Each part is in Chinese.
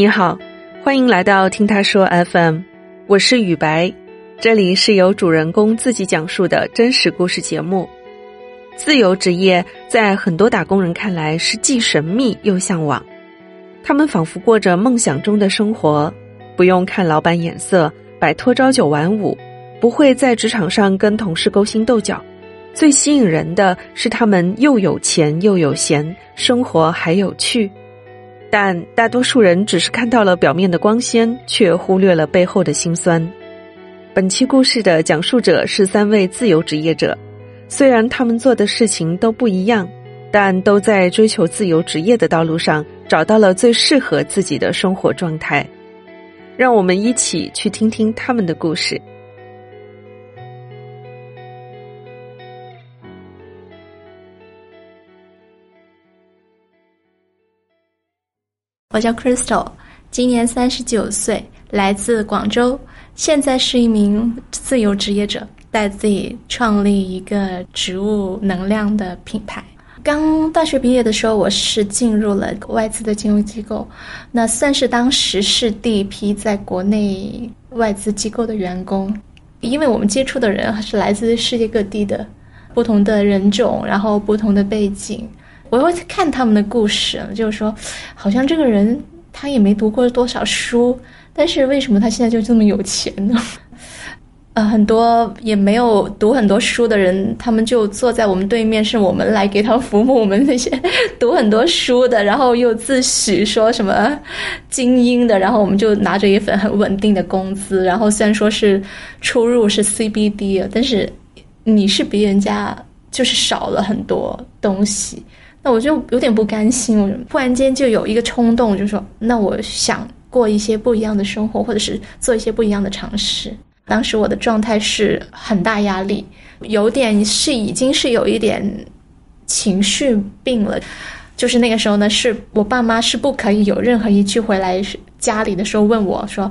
你好，欢迎来到听他说 FM，我是雨白，这里是由主人公自己讲述的真实故事节目。自由职业在很多打工人看来是既神秘又向往，他们仿佛过着梦想中的生活，不用看老板眼色，摆脱朝九晚五，不会在职场上跟同事勾心斗角。最吸引人的是他们又有钱又有闲，生活还有趣。但大多数人只是看到了表面的光鲜，却忽略了背后的辛酸。本期故事的讲述者是三位自由职业者。虽然他们做的事情都不一样，但都在追求自由职业的道路上找到了最适合自己的生活状态。让我们一起去听听他们的故事。我叫 Crystal，今年三十九岁，来自广州，现在是一名自由职业者。带自己创立一个植物能量的品牌。刚大学毕业的时候，我是进入了外资的金融机构，那算是当时是第一批在国内外资机构的员工。因为我们接触的人是来自世界各地的不同的人种，然后不同的背景，我会看他们的故事，就是说，好像这个人他也没读过多少书，但是为什么他现在就这么有钱呢？呃，很多也没有读很多书的人，他们就坐在我们对面，是我们来给他服务。我们那些 读很多书的，然后又自诩说什么精英的，然后我们就拿着一份很稳定的工资。然后虽然说是出入是 CBD，但是你是比人家就是少了很多东西。那我就有点不甘心，我突然间就有一个冲动，就说那我想过一些不一样的生活，或者是做一些不一样的尝试。当时我的状态是很大压力，有点是已经是有一点情绪病了。就是那个时候呢，是我爸妈是不可以有任何一句回来家里的时候问我说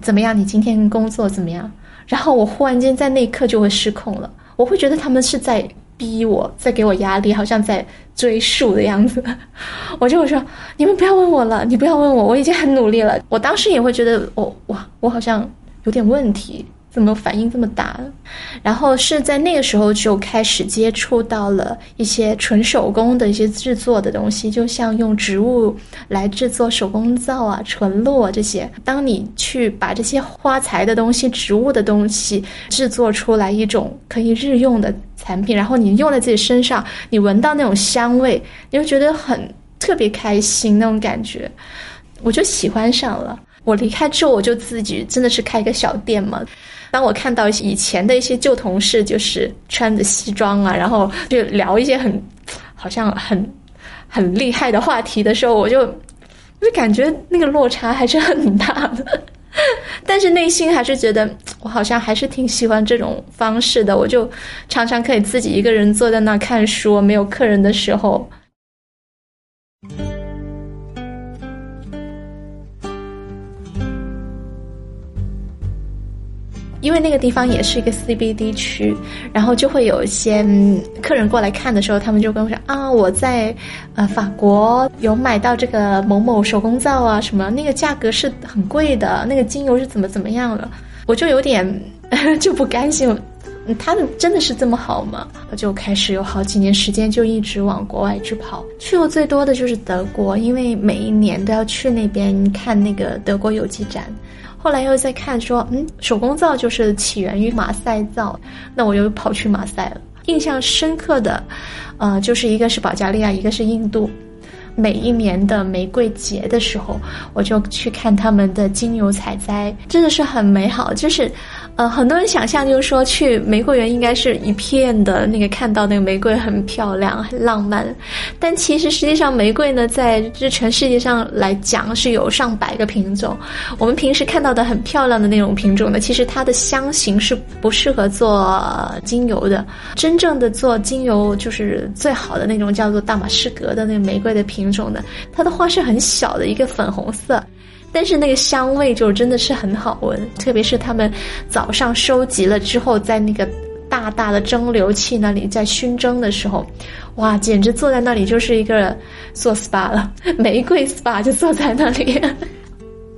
怎么样，你今天工作怎么样？然后我忽然间在那一刻就会失控了，我会觉得他们是在逼我，在给我压力，好像在追数的样子。我就说你们不要问我了，你不要问我，我已经很努力了。我当时也会觉得我哇，我好像。有点问题，怎么反应这么大？然后是在那个时候就开始接触到了一些纯手工的一些制作的东西，就像用植物来制作手工皂啊、纯露啊这些。当你去把这些花材的东西、植物的东西制作出来一种可以日用的产品，然后你用在自己身上，你闻到那种香味，你就觉得很特别开心那种感觉，我就喜欢上了。我离开之后，我就自己真的是开一个小店嘛。当我看到以前的一些旧同事，就是穿着西装啊，然后就聊一些很好像很很厉害的话题的时候，我就就感觉那个落差还是很大的。但是内心还是觉得我好像还是挺喜欢这种方式的。我就常常可以自己一个人坐在那看书，没有客人的时候。因为那个地方也是一个 CBD 区，然后就会有一些客人过来看的时候，他们就跟我说啊，我在呃法国有买到这个某某手工皂啊，什么那个价格是很贵的，那个精油是怎么怎么样的，我就有点 就不甘心，他们真的是这么好吗？我就开始有好几年时间就一直往国外去跑，去过最多的就是德国，因为每一年都要去那边看那个德国有机展。后来又在看说，嗯，手工皂就是起源于马赛皂，那我又跑去马赛了。印象深刻的，呃，就是一个是保加利亚，一个是印度。每一年的玫瑰节的时候，我就去看他们的精油采摘，真的是很美好，就是。呃，很多人想象就是说去玫瑰园应该是一片的那个看到那个玫瑰很漂亮很浪漫，但其实实际上玫瑰呢，在这全世界上来讲是有上百个品种。我们平时看到的很漂亮的那种品种呢，其实它的香型是不适合做精油的。真正的做精油就是最好的那种叫做大马士革的那个玫瑰的品种的，它的花是很小的一个粉红色。但是那个香味就真的是很好闻，特别是他们早上收集了之后，在那个大大的蒸馏器那里在熏蒸的时候，哇，简直坐在那里就是一个做 SPA 了，玫瑰 SPA 就坐在那里。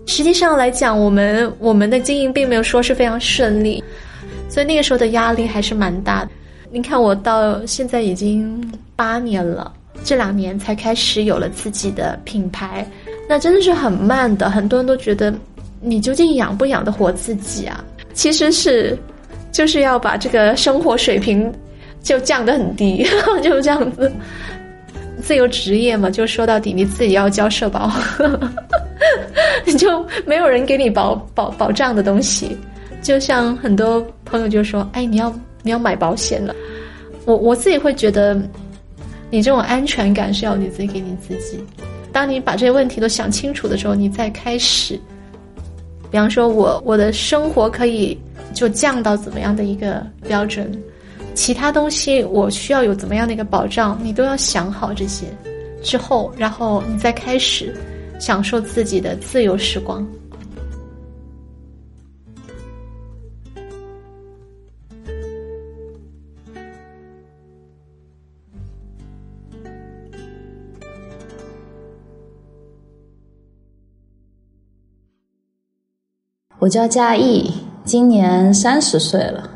实际上来讲，我们我们的经营并没有说是非常顺利，所以那个时候的压力还是蛮大的。你看，我到现在已经八年了，这两年才开始有了自己的品牌，那真的是很慢的。很多人都觉得，你究竟养不养得活自己啊？其实是，就是要把这个生活水平就降得很低，就这样子。自由职业嘛，就说到底你自己要交社保，你 就没有人给你保保保障的东西。就像很多朋友就说：“哎，你要你要买保险了。”我我自己会觉得，你这种安全感是要你自己给你自己。当你把这些问题都想清楚的时候，你再开始。比方说，我我的生活可以就降到怎么样的一个标准。其他东西我需要有怎么样的一个保障，你都要想好这些，之后，然后你再开始享受自己的自由时光。我叫嘉义，今年三十岁了。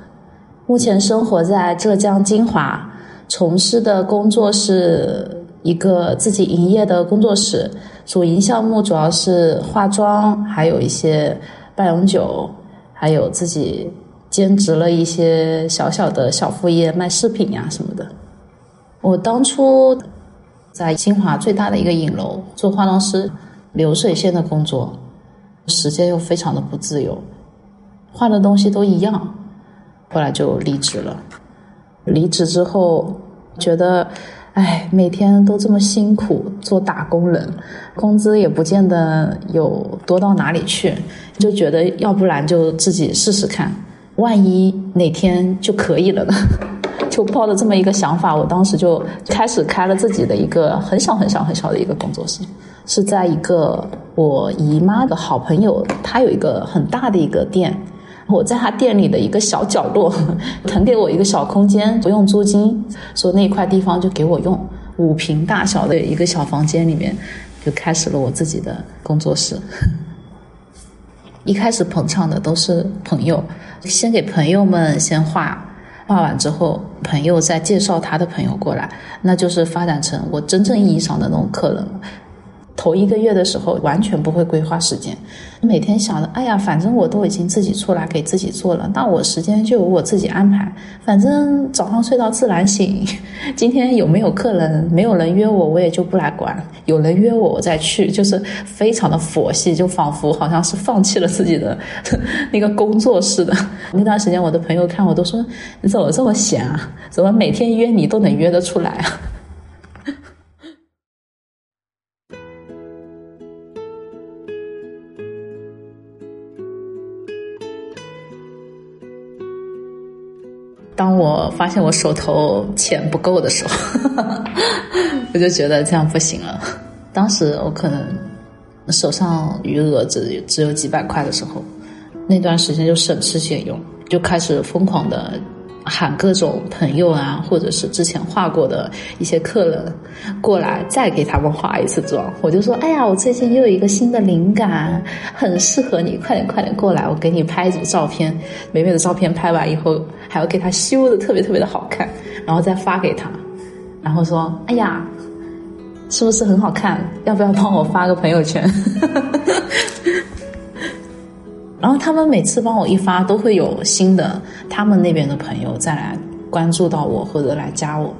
目前生活在浙江金华，从事的工作是一个自己营业的工作室，主营项目主要是化妆，还有一些半永久，还有自己兼职了一些小小的小副业，卖饰品呀什么的。我当初在金华最大的一个影楼做化妆师，流水线的工作，时间又非常的不自由，换的东西都一样。后来就离职了。离职之后，觉得，哎，每天都这么辛苦做打工人，工资也不见得有多到哪里去，就觉得要不然就自己试试看，万一哪天就可以了呢？就抱着这么一个想法，我当时就开始开了自己的一个很小很小很小的一个工作室，是在一个我姨妈的好朋友，他有一个很大的一个店。我在他店里的一个小角落，腾给我一个小空间，不用租金，说那块地方就给我用，五平大小的一个小房间里面，就开始了我自己的工作室。一开始捧场的都是朋友，先给朋友们先画，画完之后，朋友再介绍他的朋友过来，那就是发展成我真正意义上的那种客人了。头一个月的时候，完全不会规划时间，每天想着，哎呀，反正我都已经自己出来给自己做了，那我时间就由我自己安排。反正早上睡到自然醒，今天有没有客人，没有人约我，我也就不来管。有人约我，我再去，就是非常的佛系，就仿佛好像是放弃了自己的 那个工作似的。那段时间，我的朋友看我都说，你怎么这么闲啊？怎么每天约你都能约得出来啊？发现我手头钱不够的时候，我就觉得这样不行了。当时我可能手上余额只只有几百块的时候，那段时间就省吃俭用，就开始疯狂的。喊各种朋友啊，或者是之前画过的一些客人过来，再给他们化一次妆。我就说：“哎呀，我最近又有一个新的灵感，很适合你，快点快点过来，我给你拍一组照片。美美的照片拍完以后，还要给他修的特别特别的好看，然后再发给他。然后说：哎呀，是不是很好看？要不要帮我发个朋友圈？” 然后他们每次帮我一发，都会有新的他们那边的朋友再来关注到我或者来加我。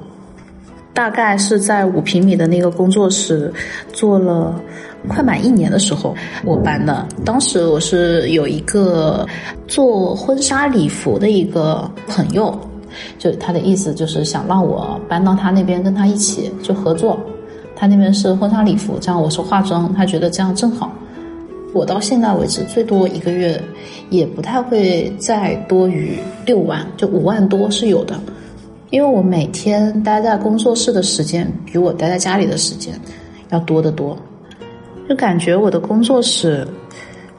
大概是在五平米的那个工作室做了快满一年的时候，我搬的。当时我是有一个做婚纱礼服的一个朋友，就他的意思就是想让我搬到他那边跟他一起就合作。他那边是婚纱礼服，这样我是化妆，他觉得这样正好。我到现在为止，最多一个月也不太会再多于六万，就五万多是有的。因为我每天待在工作室的时间比我待在家里的时间要多得多，就感觉我的工作室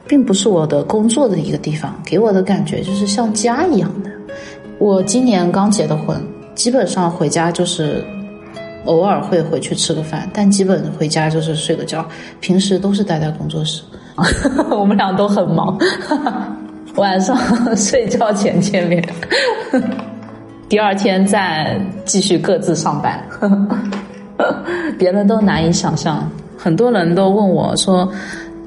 并不是我的工作的一个地方，给我的感觉就是像家一样的。我今年刚结的婚，基本上回家就是偶尔会回去吃个饭，但基本回家就是睡个觉，平时都是待在工作室。我们俩都很忙，晚上 睡觉前见面，第二天再继续各自上班，别人都难以想象。很多人都问我说：“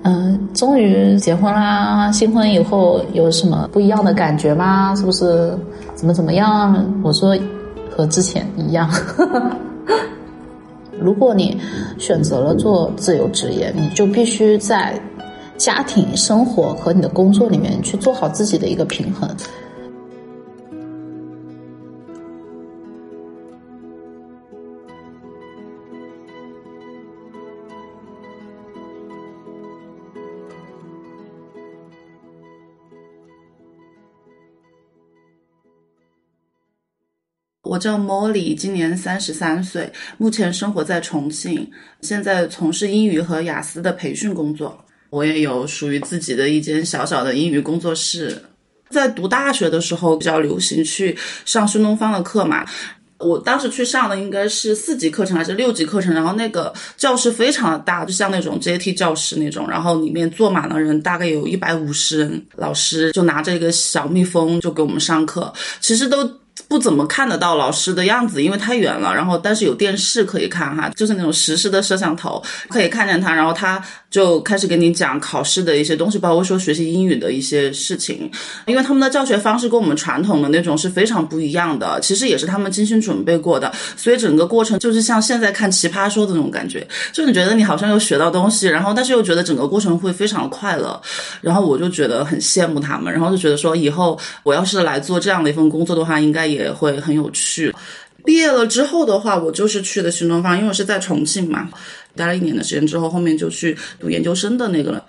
嗯，终于结婚啦，新婚以后有什么不一样的感觉吗？是不是怎么怎么样？”我说：“和之前一样。”如果你选择了做自由职业，你就必须在家庭生活和你的工作里面去做好自己的一个平衡。我叫 Molly，今年三十三岁，目前生活在重庆，现在从事英语和雅思的培训工作。我也有属于自己的一间小小的英语工作室。在读大学的时候，比较流行去上新东方的课嘛。我当时去上的应该是四级课程还是六级课程，然后那个教室非常的大，就像那种阶梯教室那种，然后里面坐满了人，大概有一百五十人。老师就拿着一个小蜜蜂就给我们上课，其实都。不怎么看得到老师的样子，因为太远了。然后，但是有电视可以看哈，就是那种实时的摄像头，可以看见他。然后他就开始给你讲考试的一些东西，包括说学习英语的一些事情。因为他们的教学方式跟我们传统的那种是非常不一样的，其实也是他们精心准备过的。所以整个过程就是像现在看奇葩说的那种感觉，就你觉得你好像又学到东西，然后但是又觉得整个过程会非常快乐。然后我就觉得很羡慕他们，然后就觉得说以后我要是来做这样的一份工作的话，应该也。也会很有趣。毕业了之后的话，我就是去的新东方，因为我是在重庆嘛，待了一年的时间之后，后面就去读研究生的那个了。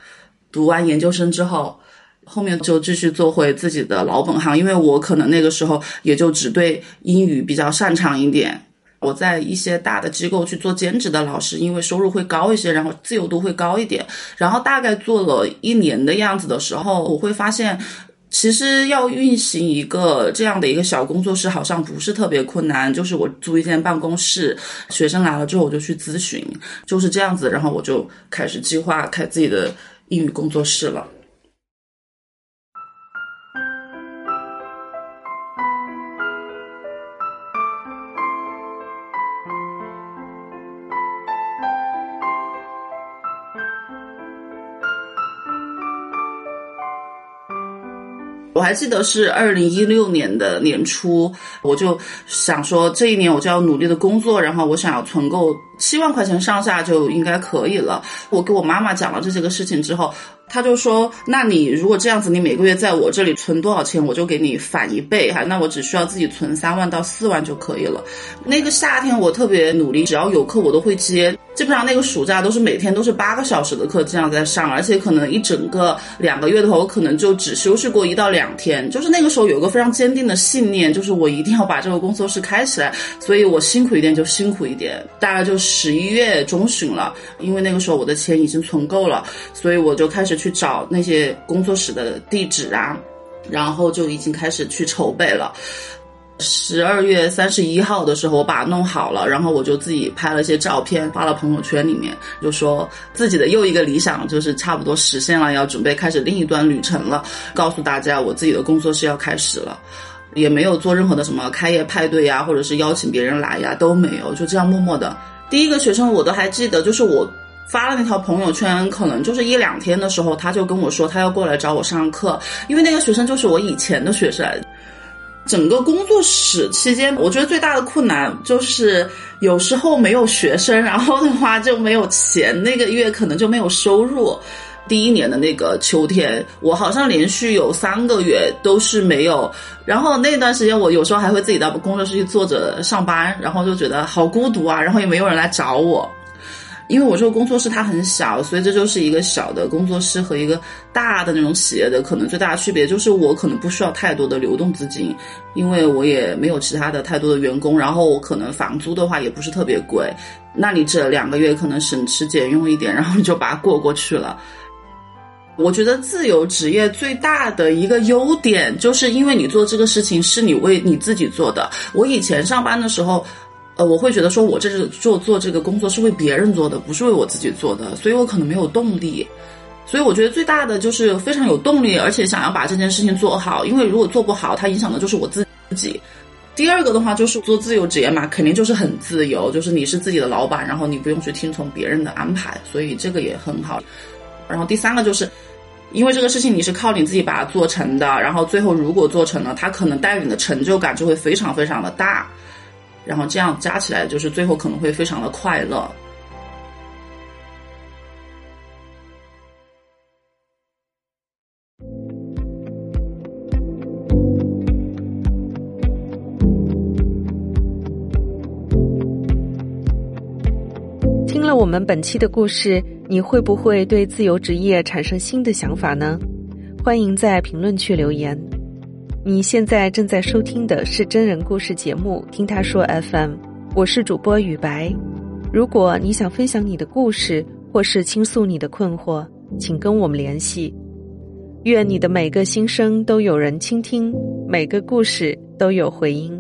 读完研究生之后，后面就继续做回自己的老本行，因为我可能那个时候也就只对英语比较擅长一点。我在一些大的机构去做兼职的老师，因为收入会高一些，然后自由度会高一点。然后大概做了一年的样子的时候，我会发现。其实要运行一个这样的一个小工作室，好像不是特别困难。就是我租一间办公室，学生来了之后我就去咨询，就是这样子。然后我就开始计划开自己的英语工作室了。我还记得是二零一六年的年初，我就想说这一年我就要努力的工作，然后我想要存够七万块钱上下就应该可以了。我给我妈妈讲了这些个事情之后。他就说：“那你如果这样子，你每个月在我这里存多少钱，我就给你返一倍哈。那我只需要自己存三万到四万就可以了。那个夏天我特别努力，只要有课我都会接。基本上那个暑假都是每天都是八个小时的课这样在上，而且可能一整个两个月的话，我可能就只休息过一到两天。就是那个时候有个非常坚定的信念，就是我一定要把这个工作室开起来。所以我辛苦一点就辛苦一点。大概就十一月中旬了，因为那个时候我的钱已经存够了，所以我就开始。”去找那些工作室的地址啊，然后就已经开始去筹备了。十二月三十一号的时候，我把它弄好了，然后我就自己拍了一些照片，发了朋友圈里面，就说自己的又一个理想就是差不多实现了，要准备开始另一段旅程了。告诉大家，我自己的工作室要开始了，也没有做任何的什么开业派对呀，或者是邀请别人来呀，都没有，就这样默默的。第一个学生我都还记得，就是我。发了那条朋友圈，可能就是一两天的时候，他就跟我说他要过来找我上课，因为那个学生就是我以前的学生。整个工作室期间，我觉得最大的困难就是有时候没有学生，然后的话就没有钱，那个月可能就没有收入。第一年的那个秋天，我好像连续有三个月都是没有，然后那段时间我有时候还会自己到工作室去坐着上班，然后就觉得好孤独啊，然后也没有人来找我。因为我这个工作室它很小，所以这就是一个小的工作室和一个大的那种企业的可能最大的区别，就是我可能不需要太多的流动资金，因为我也没有其他的太多的员工，然后我可能房租的话也不是特别贵，那你这两个月可能省吃俭用一点，然后你就把它过过去了。我觉得自由职业最大的一个优点，就是因为你做这个事情是你为你自己做的。我以前上班的时候。我会觉得说，我这是做做这个工作是为别人做的，不是为我自己做的，所以我可能没有动力。所以我觉得最大的就是非常有动力，而且想要把这件事情做好。因为如果做不好，它影响的就是我自己。第二个的话就是做自由职业嘛，肯定就是很自由，就是你是自己的老板，然后你不用去听从别人的安排，所以这个也很好。然后第三个就是，因为这个事情你是靠你自己把它做成的，然后最后如果做成了，它可能带给你的成就感就会非常非常的大，然后这样加起来就是最后可能会非常的快乐。听了我们本期的故事，你会不会对自由职业产生新的想法呢？欢迎在评论区留言。你现在正在收听的是真人故事节目《听他说 FM》，我是主播雨白。如果你想分享你的故事，或是倾诉你的困惑，请跟我们联系。愿你的每个心声都有人倾听，每个故事都有回音。